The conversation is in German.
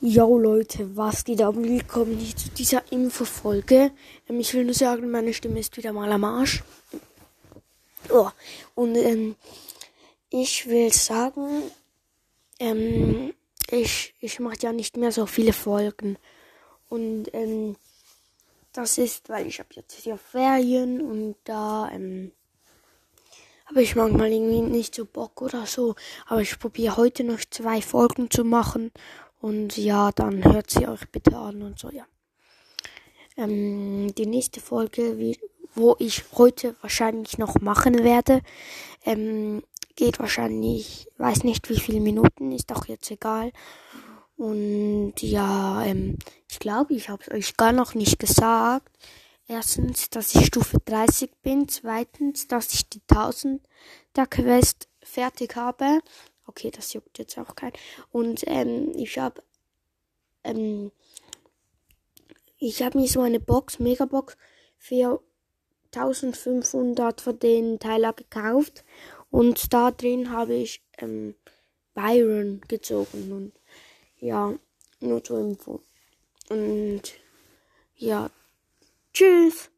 Yo Leute, was geht ab? Willkommen hier zu dieser Infofolge. Ähm, ich will nur sagen, meine Stimme ist wieder mal am Arsch. Oh, und ähm, ich will sagen, ähm, ich, ich mache ja nicht mehr so viele Folgen. Und ähm, das ist, weil ich habe jetzt hier Ferien und da ähm, habe ich manchmal irgendwie nicht so Bock oder so. Aber ich probiere heute noch zwei Folgen zu machen. Und ja, dann hört sie euch bitte an und so, ja. Ähm, die nächste Folge, wie, wo ich heute wahrscheinlich noch machen werde, ähm, geht wahrscheinlich, weiß nicht wie viele Minuten, ist auch jetzt egal. Und ja, ähm, ich glaube, ich habe es euch gar noch nicht gesagt. Erstens, dass ich Stufe 30 bin. Zweitens, dass ich die 1000 der Quest fertig habe. Okay, das juckt jetzt auch kein. Und ähm, ich habe ähm, ich habe mir so eine Box, Megabox, für 1500 von den Teilen gekauft. Und da drin habe ich ähm, Byron gezogen. Und ja, nur zur Info. Und ja, tschüss.